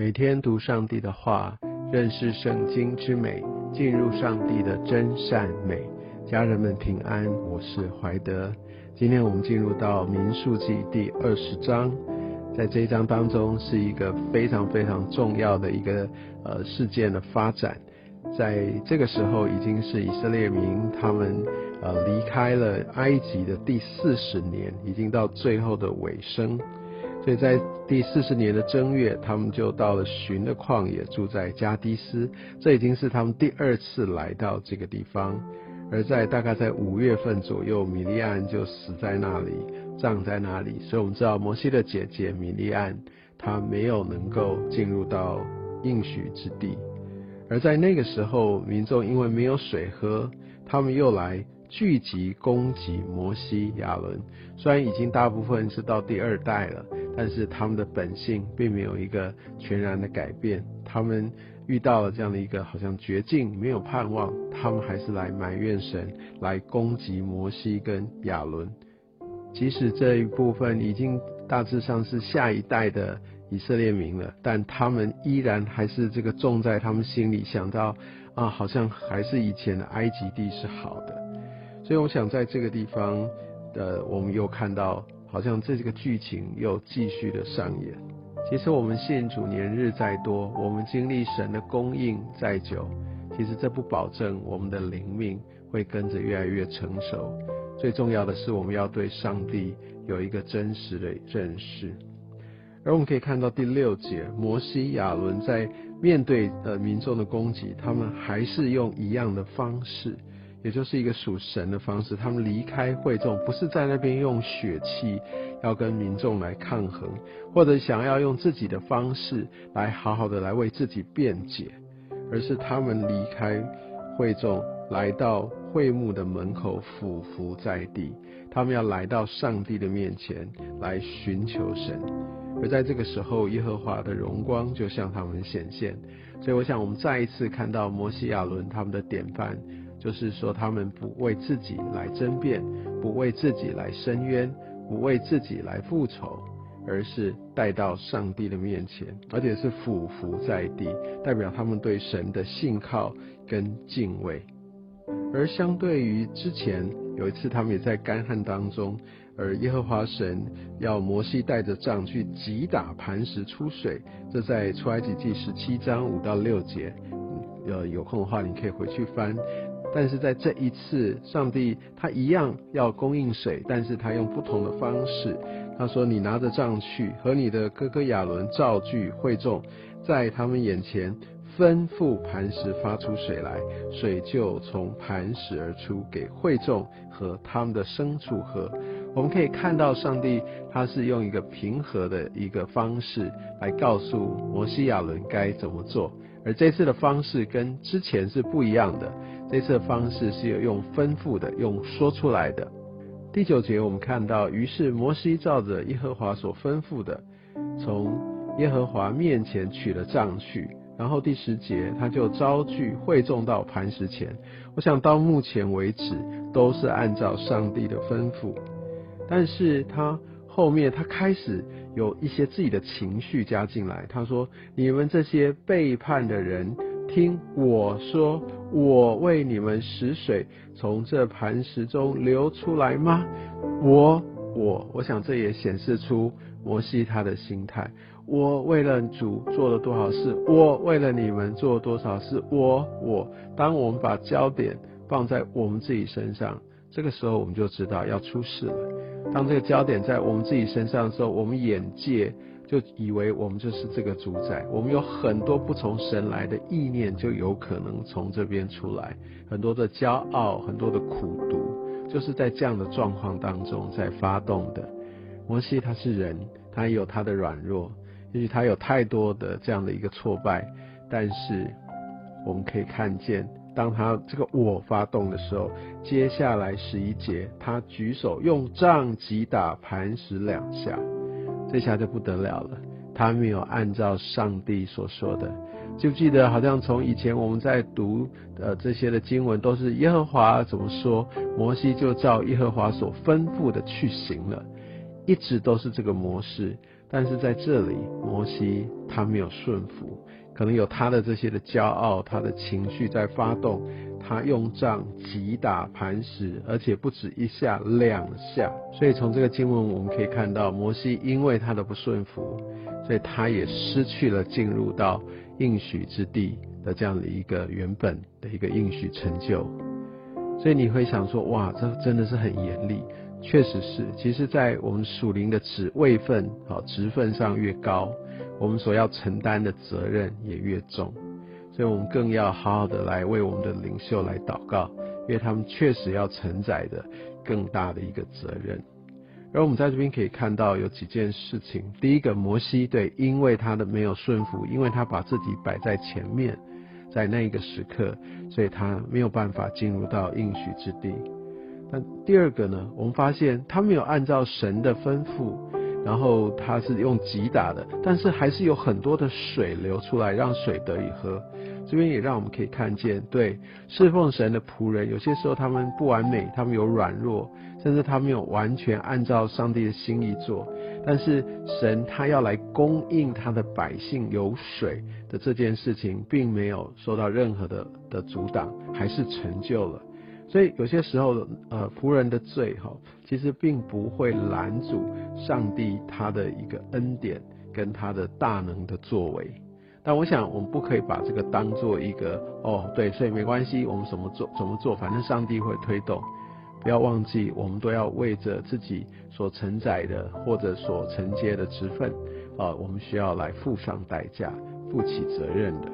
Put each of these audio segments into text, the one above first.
每天读上帝的话，认识圣经之美，进入上帝的真善美。家人们平安，我是怀德。今天我们进入到民数记第二十章，在这一章当中是一个非常非常重要的一个呃事件的发展。在这个时候，已经是以色列民他们呃离开了埃及的第四十年，已经到最后的尾声。所以在第四十年的正月，他们就到了寻的旷野，住在加迪斯。这已经是他们第二次来到这个地方。而在大概在五月份左右，米利安就死在那里，葬在那里。所以我们知道摩西的姐姐米利安，她没有能够进入到应许之地。而在那个时候，民众因为没有水喝，他们又来。聚集攻击摩西、亚伦，虽然已经大部分是到第二代了，但是他们的本性并没有一个全然的改变。他们遇到了这样的一个好像绝境，没有盼望，他们还是来埋怨神，来攻击摩西跟亚伦。即使这一部分已经大致上是下一代的以色列民了，但他们依然还是这个种在他们心里，想到啊，好像还是以前的埃及地是好的。所以我想在这个地方，呃，我们又看到好像这个剧情又继续的上演。其实我们信主年日再多，我们经历神的供应再久，其实这不保证我们的灵命会跟着越来越成熟。最重要的是我们要对上帝有一个真实的认识。而我们可以看到第六节，摩西亚伦在面对呃民众的攻击，他们还是用一样的方式。也就是一个属神的方式，他们离开会众，不是在那边用血气要跟民众来抗衡，或者想要用自己的方式来好好的来为自己辩解，而是他们离开会众，来到会幕的门口俯伏在地，他们要来到上帝的面前来寻求神，而在这个时候，耶和华的荣光就向他们显现，所以我想我们再一次看到摩西亚伦他们的典范。就是说，他们不为自己来争辩，不为自己来伸冤，不为自己来复仇，而是带到上帝的面前，而且是俯伏在地，代表他们对神的信靠跟敬畏。而相对于之前有一次，他们也在干旱当中，而耶和华神要摩西带着杖去击打磐石出水，这在出埃及记十七章五到六节，呃，有空的话你可以回去翻。但是在这一次，上帝他一样要供应水，但是他用不同的方式。他说：“你拿着杖去，和你的哥哥亚伦造句会众，在他们眼前吩咐磐石发出水来，水就从磐石而出，给会众和他们的牲畜喝。”我们可以看到，上帝他是用一个平和的一个方式来告诉摩西亚伦该怎么做，而这次的方式跟之前是不一样的。这次的方式是有用吩咐的，用说出来的。第九节我们看到，于是摩西照着耶和华所吩咐的，从耶和华面前取了杖去。然后第十节他就招聚会众到磐石前。我想到目前为止都是按照上帝的吩咐，但是他后面他开始有一些自己的情绪加进来。他说：“你们这些背叛的人。”听我说，我为你们使水从这磐石中流出来吗？我我我想这也显示出摩西他的心态。我为了主做了多少事？我为了你们做了多少事？我我，当我们把焦点放在我们自己身上，这个时候我们就知道要出事了。当这个焦点在我们自己身上的时候，我们眼界。就以为我们就是这个主宰，我们有很多不从神来的意念，就有可能从这边出来，很多的骄傲，很多的苦读，就是在这样的状况当中在发动的。摩西他是人，他有他的软弱，也许他有太多的这样的一个挫败，但是我们可以看见，当他这个我发动的时候，接下来十一节，他举手用杖击打磐石两下。这下就不得了了，他没有按照上帝所说的，就记得好像从以前我们在读的这些的经文，都是耶和华怎么说，摩西就照耶和华所吩咐的去行了，一直都是这个模式。但是在这里，摩西他没有顺服，可能有他的这些的骄傲，他的情绪在发动，他用杖击打磐石，而且不止一下两下。所以从这个经文我们可以看到，摩西因为他的不顺服，所以他也失去了进入到应许之地的这样的一个原本的一个应许成就。所以你会想说，哇，这真的是很严厉。确实是，其实，在我们属灵的职位份、好职分上越高，我们所要承担的责任也越重，所以我们更要好好的来为我们的领袖来祷告，因为他们确实要承载的更大的一个责任。而我们在这边可以看到有几件事情，第一个，摩西对，因为他的没有顺服，因为他把自己摆在前面，在那一个时刻，所以他没有办法进入到应许之地。那第二个呢？我们发现他没有按照神的吩咐，然后他是用击打的，但是还是有很多的水流出来，让水得以喝。这边也让我们可以看见，对侍奉神的仆人，有些时候他们不完美，他们有软弱，甚至他没有完全按照上帝的心意做。但是神他要来供应他的百姓有水的这件事情，并没有受到任何的的阻挡，还是成就了。所以有些时候，呃，仆人的罪哈，其实并不会拦阻上帝他的一个恩典跟他的大能的作为。但我想，我们不可以把这个当做一个哦，对，所以没关系，我们怎么做怎么做，反正上帝会推动。不要忘记，我们都要为着自己所承载的或者所承接的职分，啊，我们需要来付上代价，负起责任的。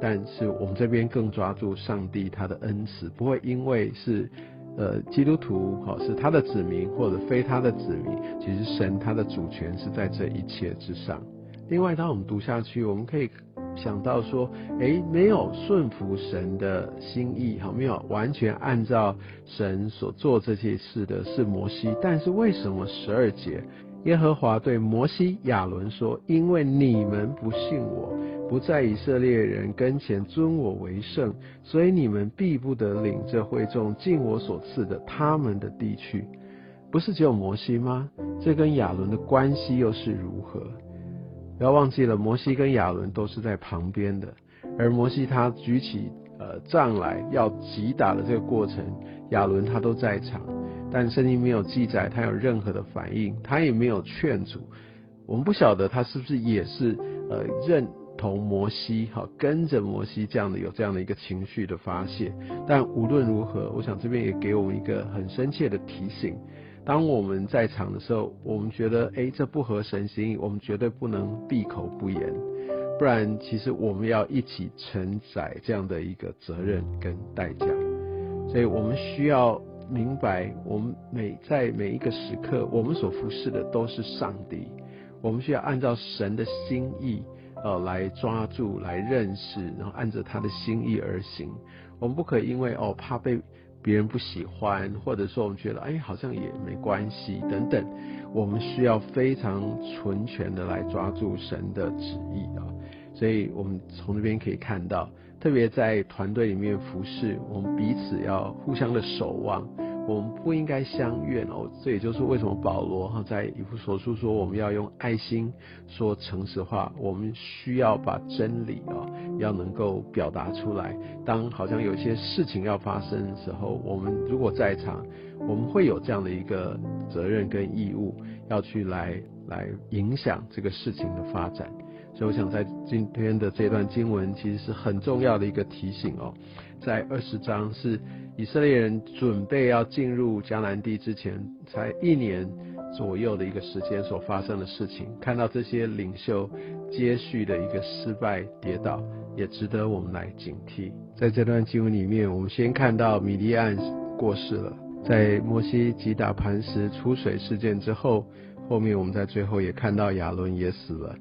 但是我们这边更抓住上帝他的恩慈，不会因为是呃基督徒哈是他的子民或者非他的子民，其实神他的主权是在这一切之上。另外，当我们读下去，我们可以想到说，哎，没有顺服神的心意，哈，没有完全按照神所做这些事的是摩西，但是为什么十二节？耶和华对摩西、亚伦说：“因为你们不信我，不在以色列人跟前尊我为圣，所以你们必不得领这会众尽我所赐的他们的地区。不是只有摩西吗？这跟亚伦的关系又是如何？不要忘记了，摩西跟亚伦都是在旁边的，而摩西他举起呃杖来要击打的这个过程，亚伦他都在场。”但圣经没有记载他有任何的反应，他也没有劝阻。我们不晓得他是不是也是呃认同摩西，好跟着摩西这样的有这样的一个情绪的发泄。但无论如何，我想这边也给我们一个很深切的提醒：当我们在场的时候，我们觉得哎这不合神心意，我们绝对不能闭口不言，不然其实我们要一起承载这样的一个责任跟代价。所以我们需要。明白，我们每在每一个时刻，我们所服侍的都是上帝。我们需要按照神的心意，呃，来抓住、来认识，然后按着他的心意而行。我们不可以因为哦怕被别人不喜欢，或者说我们觉得哎好像也没关系等等。我们需要非常纯全的来抓住神的旨意啊。所以我们从这边可以看到。特别在团队里面服侍，我们彼此要互相的守望，我们不应该相怨哦。这也就是为什么保罗哈在以弗所书说，我们要用爱心说诚实话，我们需要把真理啊要能够表达出来。当好像有些事情要发生的时候，我们如果在场，我们会有这样的一个责任跟义务，要去来来影响这个事情的发展。所以我想在今天的这段经文，其实是很重要的一个提醒哦。在二十章是以色列人准备要进入迦南地之前，才一年左右的一个时间所发生的事情。看到这些领袖接续的一个失败跌倒，也值得我们来警惕。在这段经文里面，我们先看到米利安过世了，在摩西击打磐石出水事件之后，后面我们在最后也看到亚伦也死了。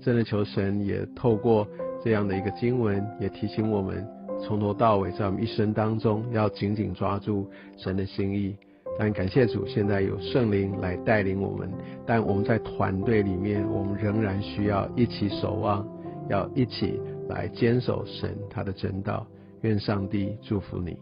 真的求神也透过这样的一个经文，也提醒我们从头到尾在我们一生当中要紧紧抓住神的心意。但感谢主，现在有圣灵来带领我们，但我们在团队里面，我们仍然需要一起守望，要一起来坚守神他的真道。愿上帝祝福你。